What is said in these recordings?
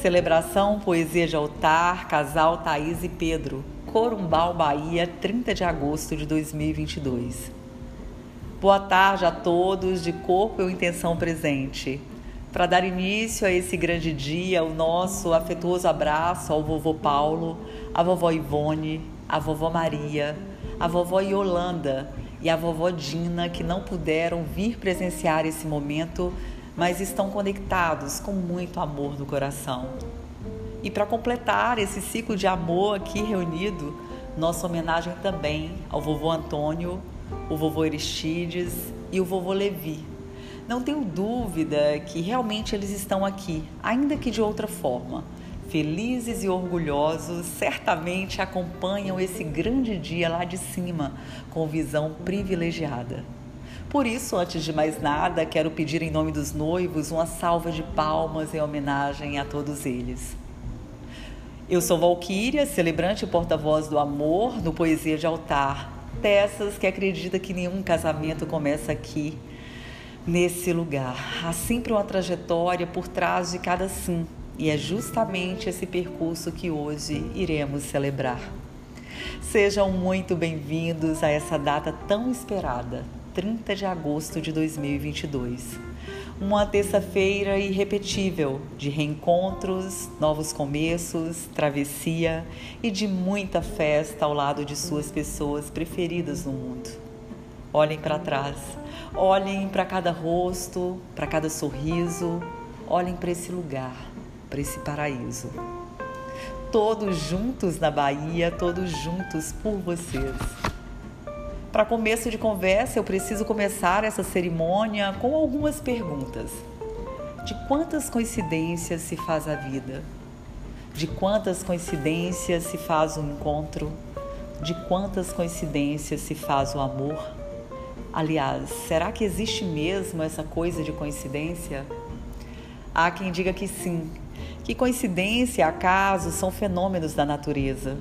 Celebração Poesia de Altar, Casal Thaís e Pedro, Corumbau, Bahia, 30 de agosto de 2022. Boa tarde a todos, de corpo e intenção presente. Para dar início a esse grande dia, o nosso afetuoso abraço ao vovô Paulo, à vovó Ivone, à vovó Maria, à vovó Yolanda e à vovó Dina, que não puderam vir presenciar esse momento mas estão conectados com muito amor no coração. E para completar esse ciclo de amor aqui reunido, nossa homenagem também ao vovô Antônio, o vovô Aristides e o vovô Levi. Não tenho dúvida que realmente eles estão aqui, ainda que de outra forma. Felizes e orgulhosos, certamente acompanham esse grande dia lá de cima com visão privilegiada. Por isso, antes de mais nada, quero pedir em nome dos noivos uma salva de palmas em homenagem a todos eles. Eu sou Valquíria, celebrante e porta-voz do amor no Poesia de Altar, dessas que acredita que nenhum casamento começa aqui, nesse lugar. Há sempre uma trajetória por trás de cada sim, e é justamente esse percurso que hoje iremos celebrar. Sejam muito bem-vindos a essa data tão esperada. 30 de agosto de 2022. Uma terça-feira irrepetível de reencontros, novos começos, travessia e de muita festa ao lado de suas pessoas preferidas no mundo. Olhem para trás, olhem para cada rosto, para cada sorriso, olhem para esse lugar, para esse paraíso. Todos juntos na Bahia, todos juntos por vocês. Para começo de conversa, eu preciso começar essa cerimônia com algumas perguntas. De quantas coincidências se faz a vida? De quantas coincidências se faz o encontro? De quantas coincidências se faz o amor? Aliás, será que existe mesmo essa coisa de coincidência? Há quem diga que sim, que coincidência e acaso são fenômenos da natureza.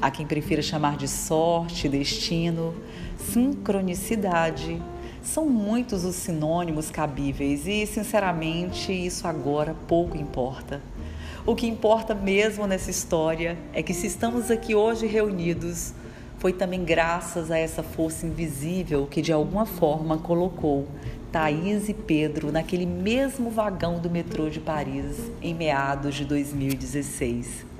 Há quem prefira chamar de sorte, destino, sincronicidade. São muitos os sinônimos cabíveis e, sinceramente, isso agora pouco importa. O que importa mesmo nessa história é que, se estamos aqui hoje reunidos, foi também graças a essa força invisível que, de alguma forma, colocou Thaís e Pedro naquele mesmo vagão do metrô de Paris em meados de 2016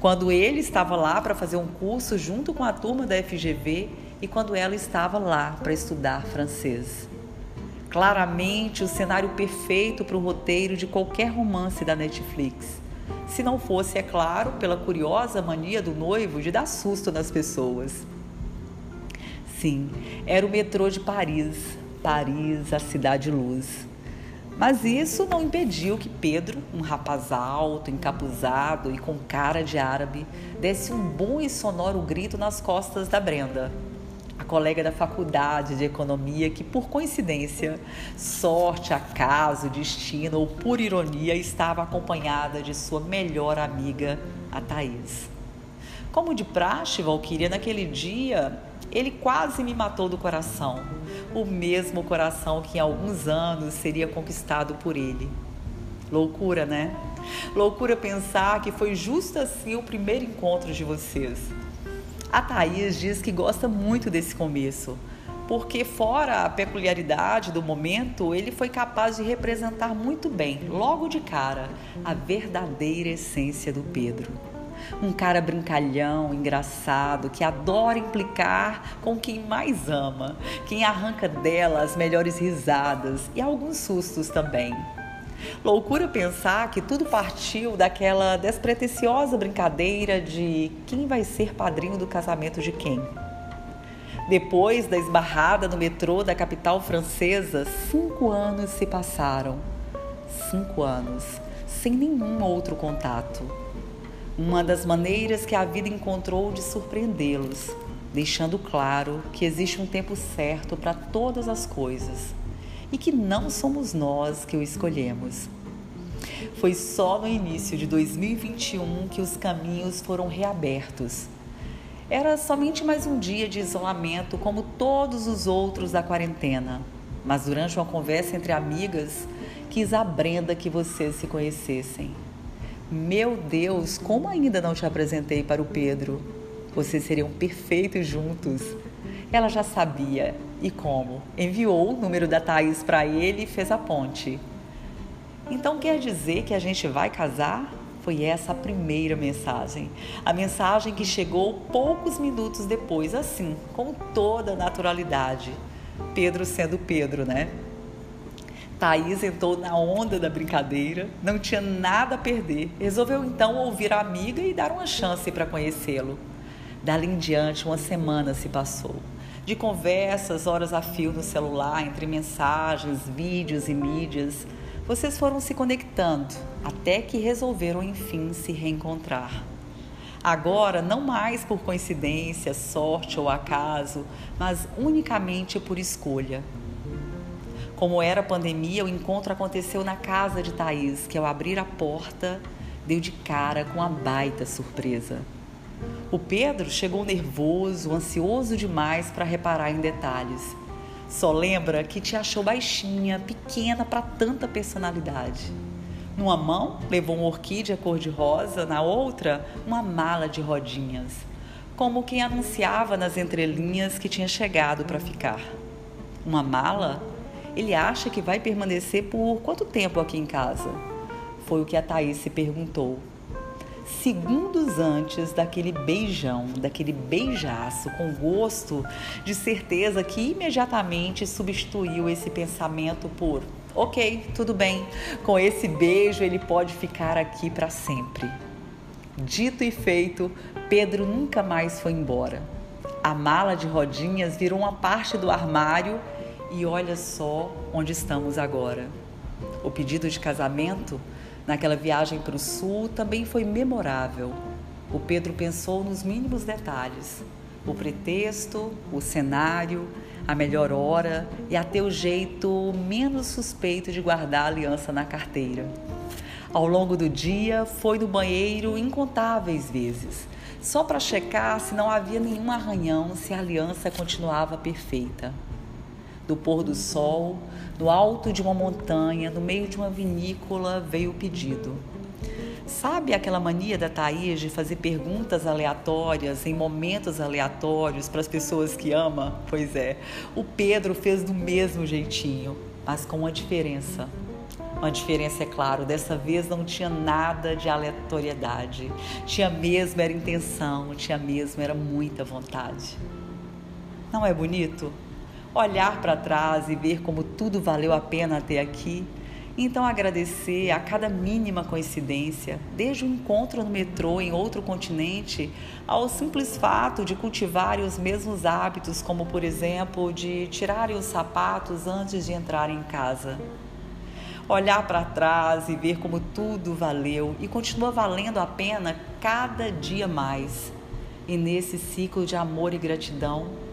quando ele estava lá para fazer um curso junto com a turma da FGV e quando ela estava lá para estudar francês. Claramente o cenário perfeito para o roteiro de qualquer romance da Netflix. Se não fosse, é claro, pela curiosa mania do noivo de dar susto nas pessoas. Sim, era o metrô de Paris, Paris, a cidade luz. Mas isso não impediu que Pedro, um rapaz alto, encapuzado e com cara de árabe, desse um bom e sonoro grito nas costas da Brenda, a colega da faculdade de economia que, por coincidência, sorte, acaso, destino ou por ironia, estava acompanhada de sua melhor amiga, a Thaís. Como de praxe, Valquíria, naquele dia ele quase me matou do coração, o mesmo coração que em alguns anos seria conquistado por ele. Loucura, né? Loucura pensar que foi justo assim o primeiro encontro de vocês. A Thaís diz que gosta muito desse começo, porque, fora a peculiaridade do momento, ele foi capaz de representar muito bem, logo de cara, a verdadeira essência do Pedro. Um cara brincalhão, engraçado, que adora implicar com quem mais ama, quem arranca dela as melhores risadas e alguns sustos também. Loucura pensar que tudo partiu daquela despretensiosa brincadeira de quem vai ser padrinho do casamento de quem. Depois da esbarrada no metrô da capital francesa, cinco anos se passaram. Cinco anos, sem nenhum outro contato uma das maneiras que a vida encontrou de surpreendê-los, deixando claro que existe um tempo certo para todas as coisas e que não somos nós que o escolhemos. Foi só no início de 2021 que os caminhos foram reabertos. Era somente mais um dia de isolamento, como todos os outros da quarentena. Mas durante uma conversa entre amigas, quis a Brenda que vocês se conhecessem. Meu Deus, como ainda não te apresentei para o Pedro? Vocês seriam perfeitos juntos. Ela já sabia. E como? Enviou o número da Thaís para ele e fez a ponte. Então quer dizer que a gente vai casar? Foi essa a primeira mensagem. A mensagem que chegou poucos minutos depois, assim, com toda naturalidade. Pedro sendo Pedro, né? Thaís entrou na onda da brincadeira, não tinha nada a perder. Resolveu então ouvir a amiga e dar uma chance para conhecê-lo. Dali em diante, uma semana se passou. De conversas, horas a fio no celular, entre mensagens, vídeos e mídias, vocês foram se conectando até que resolveram enfim se reencontrar. Agora, não mais por coincidência, sorte ou acaso, mas unicamente por escolha. Como era a pandemia, o encontro aconteceu na casa de Thaís, que ao abrir a porta deu de cara com a baita surpresa. O Pedro chegou nervoso, ansioso demais para reparar em detalhes. Só lembra que te achou baixinha, pequena para tanta personalidade. Numa mão, levou uma orquídea cor-de-rosa, na outra, uma mala de rodinhas, como quem anunciava nas entrelinhas que tinha chegado para ficar. Uma mala ele acha que vai permanecer por quanto tempo aqui em casa? Foi o que a Thaís se perguntou. Segundos antes daquele beijão, daquele beijaço com gosto de certeza que imediatamente substituiu esse pensamento por: ok, tudo bem, com esse beijo ele pode ficar aqui para sempre. Dito e feito, Pedro nunca mais foi embora. A mala de rodinhas virou uma parte do armário e olha só onde estamos agora. O pedido de casamento naquela viagem para o sul também foi memorável. O Pedro pensou nos mínimos detalhes: o pretexto, o cenário, a melhor hora e até o jeito menos suspeito de guardar a aliança na carteira. Ao longo do dia, foi no banheiro incontáveis vezes, só para checar se não havia nenhum arranhão, se a aliança continuava perfeita do pôr do sol, do alto de uma montanha, no meio de uma vinícola, veio o pedido. Sabe aquela mania da Thaís de fazer perguntas aleatórias em momentos aleatórios para as pessoas que ama? Pois é, o Pedro fez do mesmo jeitinho, mas com uma diferença. Uma diferença, é claro, dessa vez não tinha nada de aleatoriedade. Tinha mesmo era intenção, tinha mesmo era muita vontade. Não é bonito? Olhar para trás e ver como tudo valeu a pena até aqui. Então, agradecer a cada mínima coincidência, desde o encontro no metrô em outro continente, ao simples fato de cultivarem os mesmos hábitos, como, por exemplo, de tirarem os sapatos antes de entrar em casa. Olhar para trás e ver como tudo valeu e continua valendo a pena cada dia mais. E nesse ciclo de amor e gratidão,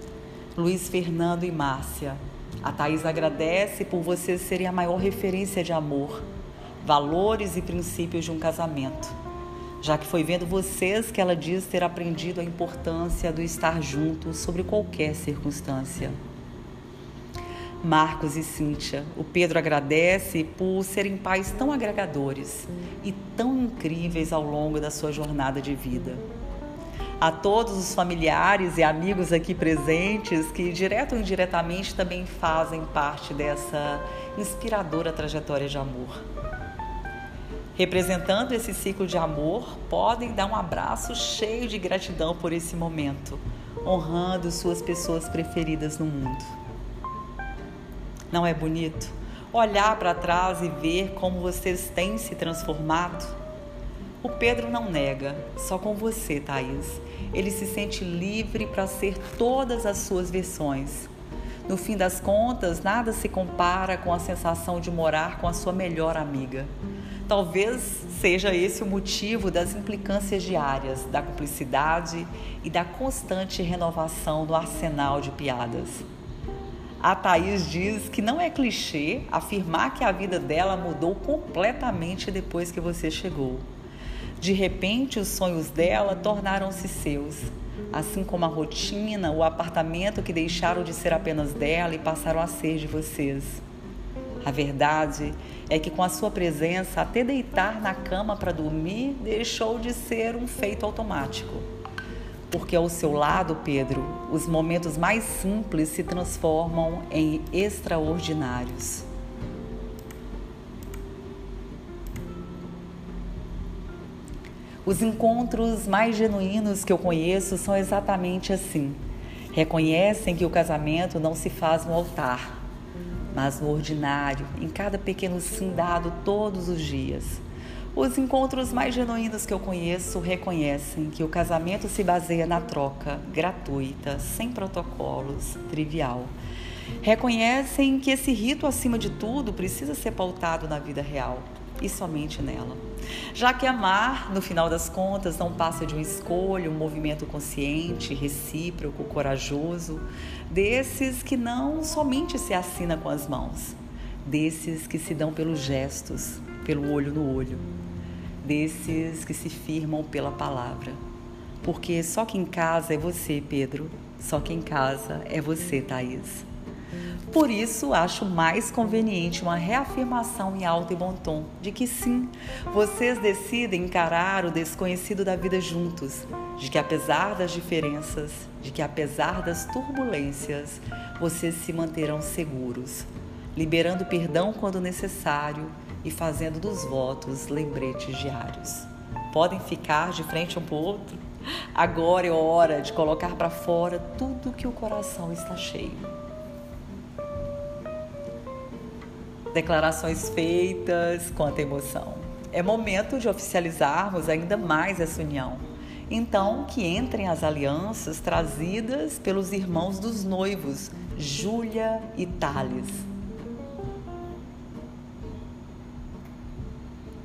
Luiz Fernando e Márcia. A Thaís agradece por vocês serem a maior referência de amor, valores e princípios de um casamento, já que foi vendo vocês que ela diz ter aprendido a importância do estar junto sobre qualquer circunstância. Marcos e Cíntia, o Pedro agradece por serem pais tão agregadores e tão incríveis ao longo da sua jornada de vida a todos os familiares e amigos aqui presentes que, direto ou indiretamente, também fazem parte dessa inspiradora trajetória de amor. Representando esse ciclo de amor, podem dar um abraço cheio de gratidão por esse momento, honrando suas pessoas preferidas no mundo. Não é bonito? Olhar para trás e ver como vocês têm se transformado? O Pedro não nega, só com você, Thaís. Ele se sente livre para ser todas as suas versões. No fim das contas, nada se compara com a sensação de morar com a sua melhor amiga. Talvez seja esse o motivo das implicâncias diárias, da cumplicidade e da constante renovação do arsenal de piadas. A Thaís diz que não é clichê afirmar que a vida dela mudou completamente depois que você chegou. De repente, os sonhos dela tornaram-se seus, assim como a rotina, o apartamento que deixaram de ser apenas dela e passaram a ser de vocês. A verdade é que com a sua presença, até deitar na cama para dormir deixou de ser um feito automático. Porque ao seu lado, Pedro, os momentos mais simples se transformam em extraordinários. Os encontros mais genuínos que eu conheço são exatamente assim. Reconhecem que o casamento não se faz no altar, mas no ordinário, em cada pequeno sim dado todos os dias. Os encontros mais genuínos que eu conheço reconhecem que o casamento se baseia na troca gratuita, sem protocolos, trivial. Reconhecem que esse rito, acima de tudo, precisa ser pautado na vida real e somente nela. Já que amar, no final das contas, não passa de uma escolha, um movimento consciente, recíproco, corajoso, desses que não somente se assina com as mãos, desses que se dão pelos gestos, pelo olho no olho, desses que se firmam pela palavra. Porque só quem casa é você, Pedro, só quem casa é você, Thaís. Por isso, acho mais conveniente uma reafirmação em alto e bom tom de que sim, vocês decidem encarar o desconhecido da vida juntos, de que apesar das diferenças, de que apesar das turbulências, vocês se manterão seguros, liberando perdão quando necessário e fazendo dos votos lembretes diários. Podem ficar de frente um para o outro? Agora é hora de colocar para fora tudo que o coração está cheio. Declarações feitas, quanta emoção. É momento de oficializarmos ainda mais essa união. Então, que entrem as alianças trazidas pelos irmãos dos noivos, Júlia e Thales.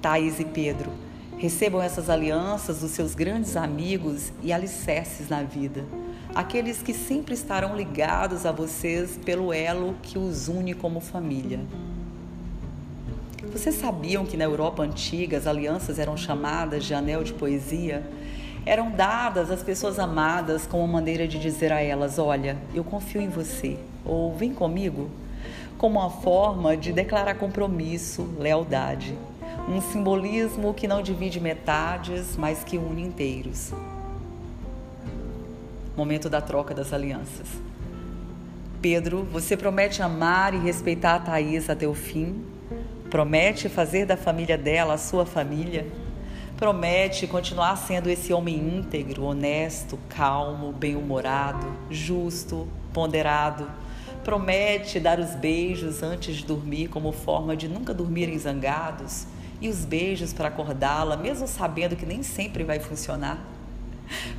Thaís e Pedro, recebam essas alianças dos seus grandes amigos e alicerces na vida, aqueles que sempre estarão ligados a vocês pelo elo que os une como família. Vocês sabiam que na Europa antiga as alianças eram chamadas de anel de poesia? Eram dadas às pessoas amadas como maneira de dizer a elas: Olha, eu confio em você, ou vem comigo, como uma forma de declarar compromisso, lealdade. Um simbolismo que não divide metades, mas que une inteiros. Momento da troca das alianças. Pedro, você promete amar e respeitar a Thaís até o fim? Promete fazer da família dela a sua família? Promete continuar sendo esse homem íntegro, honesto, calmo, bem-humorado, justo, ponderado? Promete dar os beijos antes de dormir como forma de nunca dormirem zangados? E os beijos para acordá-la, mesmo sabendo que nem sempre vai funcionar?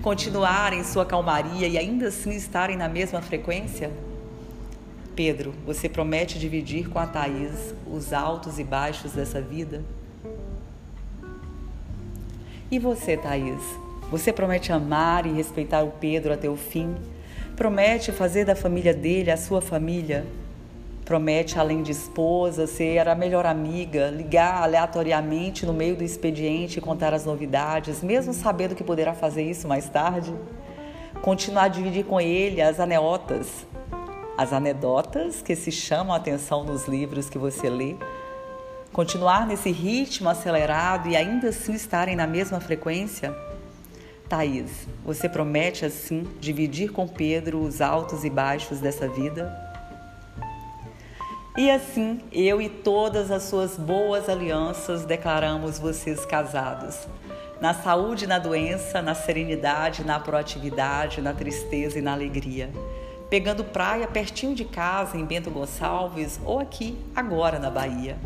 Continuar em sua calmaria e ainda assim estarem na mesma frequência? Pedro, você promete dividir com a Thaís os altos e baixos dessa vida? E você, Thaís? Você promete amar e respeitar o Pedro até o fim? Promete fazer da família dele a sua família? Promete, além de esposa, ser a melhor amiga, ligar aleatoriamente no meio do expediente e contar as novidades, mesmo sabendo que poderá fazer isso mais tarde? Continuar a dividir com ele as aneotas, as anedotas que se chamam a atenção nos livros que você lê, continuar nesse ritmo acelerado e ainda assim estarem na mesma frequência? Thaís, você promete assim dividir com Pedro os altos e baixos dessa vida? E assim, eu e todas as suas boas alianças declaramos vocês casados. Na saúde na doença, na serenidade, na proatividade, na tristeza e na alegria pegando praia pertinho de casa em Bento Gonçalves ou aqui, agora na Bahia.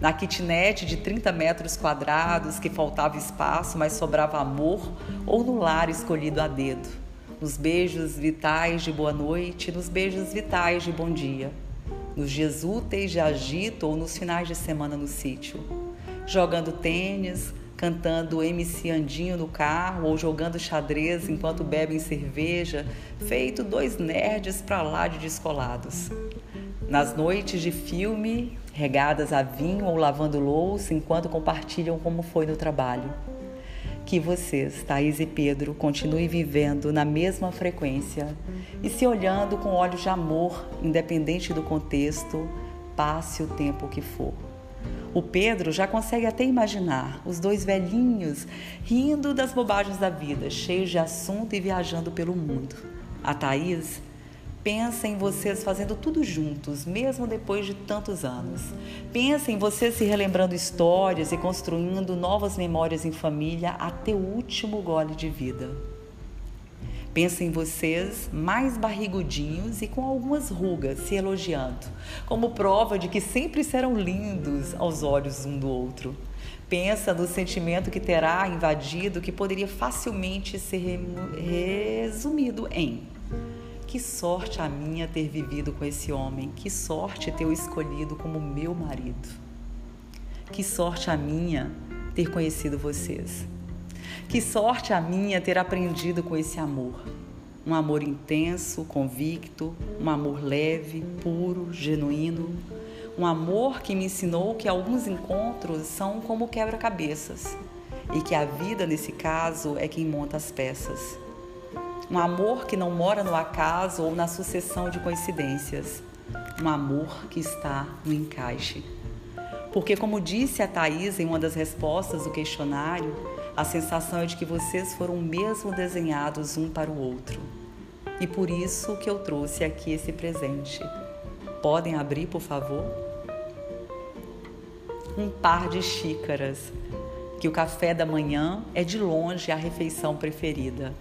Na kitnet de 30 metros quadrados que faltava espaço, mas sobrava amor, ou no lar escolhido a dedo. Nos beijos vitais de boa noite, nos beijos vitais de bom dia. Nos dias úteis de agito ou nos finais de semana no sítio. Jogando tênis, cantando MC Andinho no carro ou jogando xadrez enquanto bebem cerveja, feito dois nerds para lá de descolados. Nas noites de filme, regadas a vinho ou lavando louça enquanto compartilham como foi no trabalho. Que vocês, Thaís e Pedro, continuem vivendo na mesma frequência e se olhando com olhos de amor, independente do contexto, passe o tempo que for. O Pedro já consegue até imaginar os dois velhinhos rindo das bobagens da vida, cheios de assunto e viajando pelo mundo. A Thaís pensa em vocês fazendo tudo juntos, mesmo depois de tantos anos. Pensa em vocês se relembrando histórias e construindo novas memórias em família até o último gole de vida. Pensa em vocês mais barrigudinhos e com algumas rugas se elogiando, como prova de que sempre serão lindos aos olhos um do outro. Pensa no sentimento que terá invadido que poderia facilmente ser resumido em que sorte a minha ter vivido com esse homem, que sorte ter o escolhido como meu marido. Que sorte a minha ter conhecido vocês. Que sorte a minha ter aprendido com esse amor. Um amor intenso, convicto, um amor leve, puro, genuíno. Um amor que me ensinou que alguns encontros são como quebra-cabeças e que a vida, nesse caso, é quem monta as peças. Um amor que não mora no acaso ou na sucessão de coincidências. Um amor que está no encaixe. Porque, como disse a Thais em uma das respostas do questionário, a sensação é de que vocês foram mesmo desenhados um para o outro. E por isso que eu trouxe aqui esse presente. Podem abrir, por favor? Um par de xícaras, que o café da manhã é de longe a refeição preferida.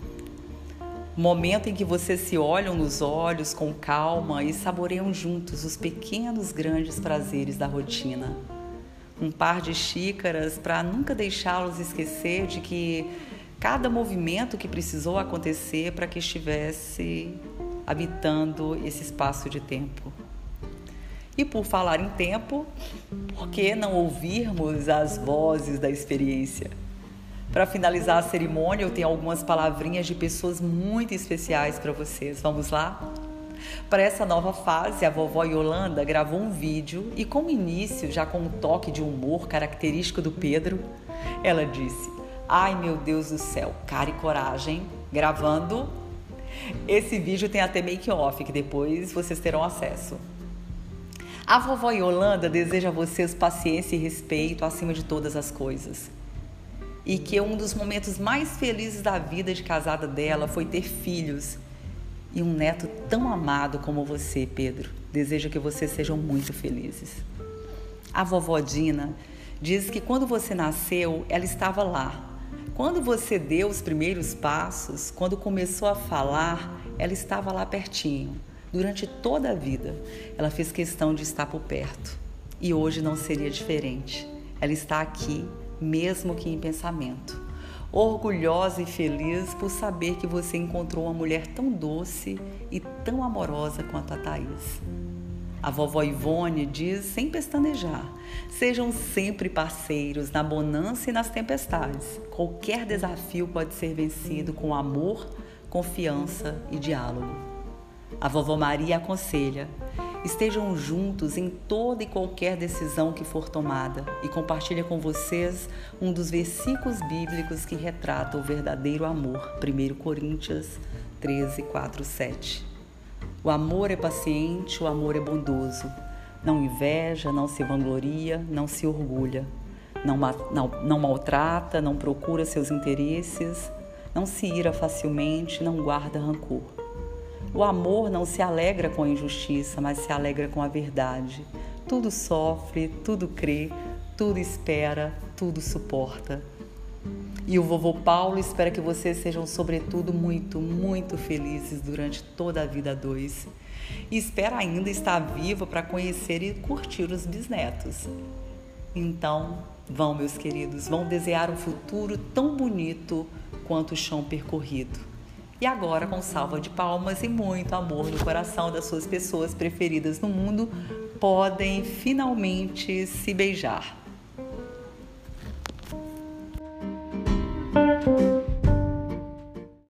Momento em que vocês se olham nos olhos com calma e saboreiam juntos os pequenos grandes prazeres da rotina um par de xícaras para nunca deixá-los esquecer de que cada movimento que precisou acontecer para que estivesse habitando esse espaço de tempo. E por falar em tempo, por que não ouvirmos as vozes da experiência? Para finalizar a cerimônia, eu tenho algumas palavrinhas de pessoas muito especiais para vocês. Vamos lá? Para essa nova fase, a vovó Yolanda gravou um vídeo e, como início, já com um toque de humor característico do Pedro, ela disse: Ai meu Deus do céu, cara e coragem, gravando. Esse vídeo tem até make-off, que depois vocês terão acesso. A vovó Yolanda deseja a vocês paciência e respeito acima de todas as coisas. E que um dos momentos mais felizes da vida de casada dela foi ter filhos e um neto tão amado como você, Pedro. Desejo que vocês sejam muito felizes. A vovó Dina diz que quando você nasceu, ela estava lá. Quando você deu os primeiros passos, quando começou a falar, ela estava lá pertinho. Durante toda a vida, ela fez questão de estar por perto. E hoje não seria diferente. Ela está aqui, mesmo que em pensamento orgulhosa e feliz por saber que você encontrou uma mulher tão doce e tão amorosa quanto a Thaís. A vovó Ivone diz sem pestanejar: sejam sempre parceiros na bonança e nas tempestades. Qualquer desafio pode ser vencido com amor, confiança e diálogo. A vovó Maria aconselha: estejam juntos em toda e qualquer decisão que for tomada e compartilha com vocês um dos versículos bíblicos que retrata o verdadeiro amor, 1 Coríntios 13, 4, 7. O amor é paciente, o amor é bondoso. Não inveja, não se vangloria, não se orgulha. Não, não, não maltrata, não procura seus interesses, não se ira facilmente, não guarda rancor. O amor não se alegra com a injustiça, mas se alegra com a verdade. Tudo sofre, tudo crê, tudo espera, tudo suporta. E o vovô Paulo espera que vocês sejam, sobretudo, muito, muito felizes durante toda a vida dois. E espera ainda estar vivo para conhecer e curtir os bisnetos. Então, vão, meus queridos, vão desejar um futuro tão bonito quanto o chão percorrido. E agora, com salva de palmas e muito amor no coração das suas pessoas preferidas no mundo, podem finalmente se beijar.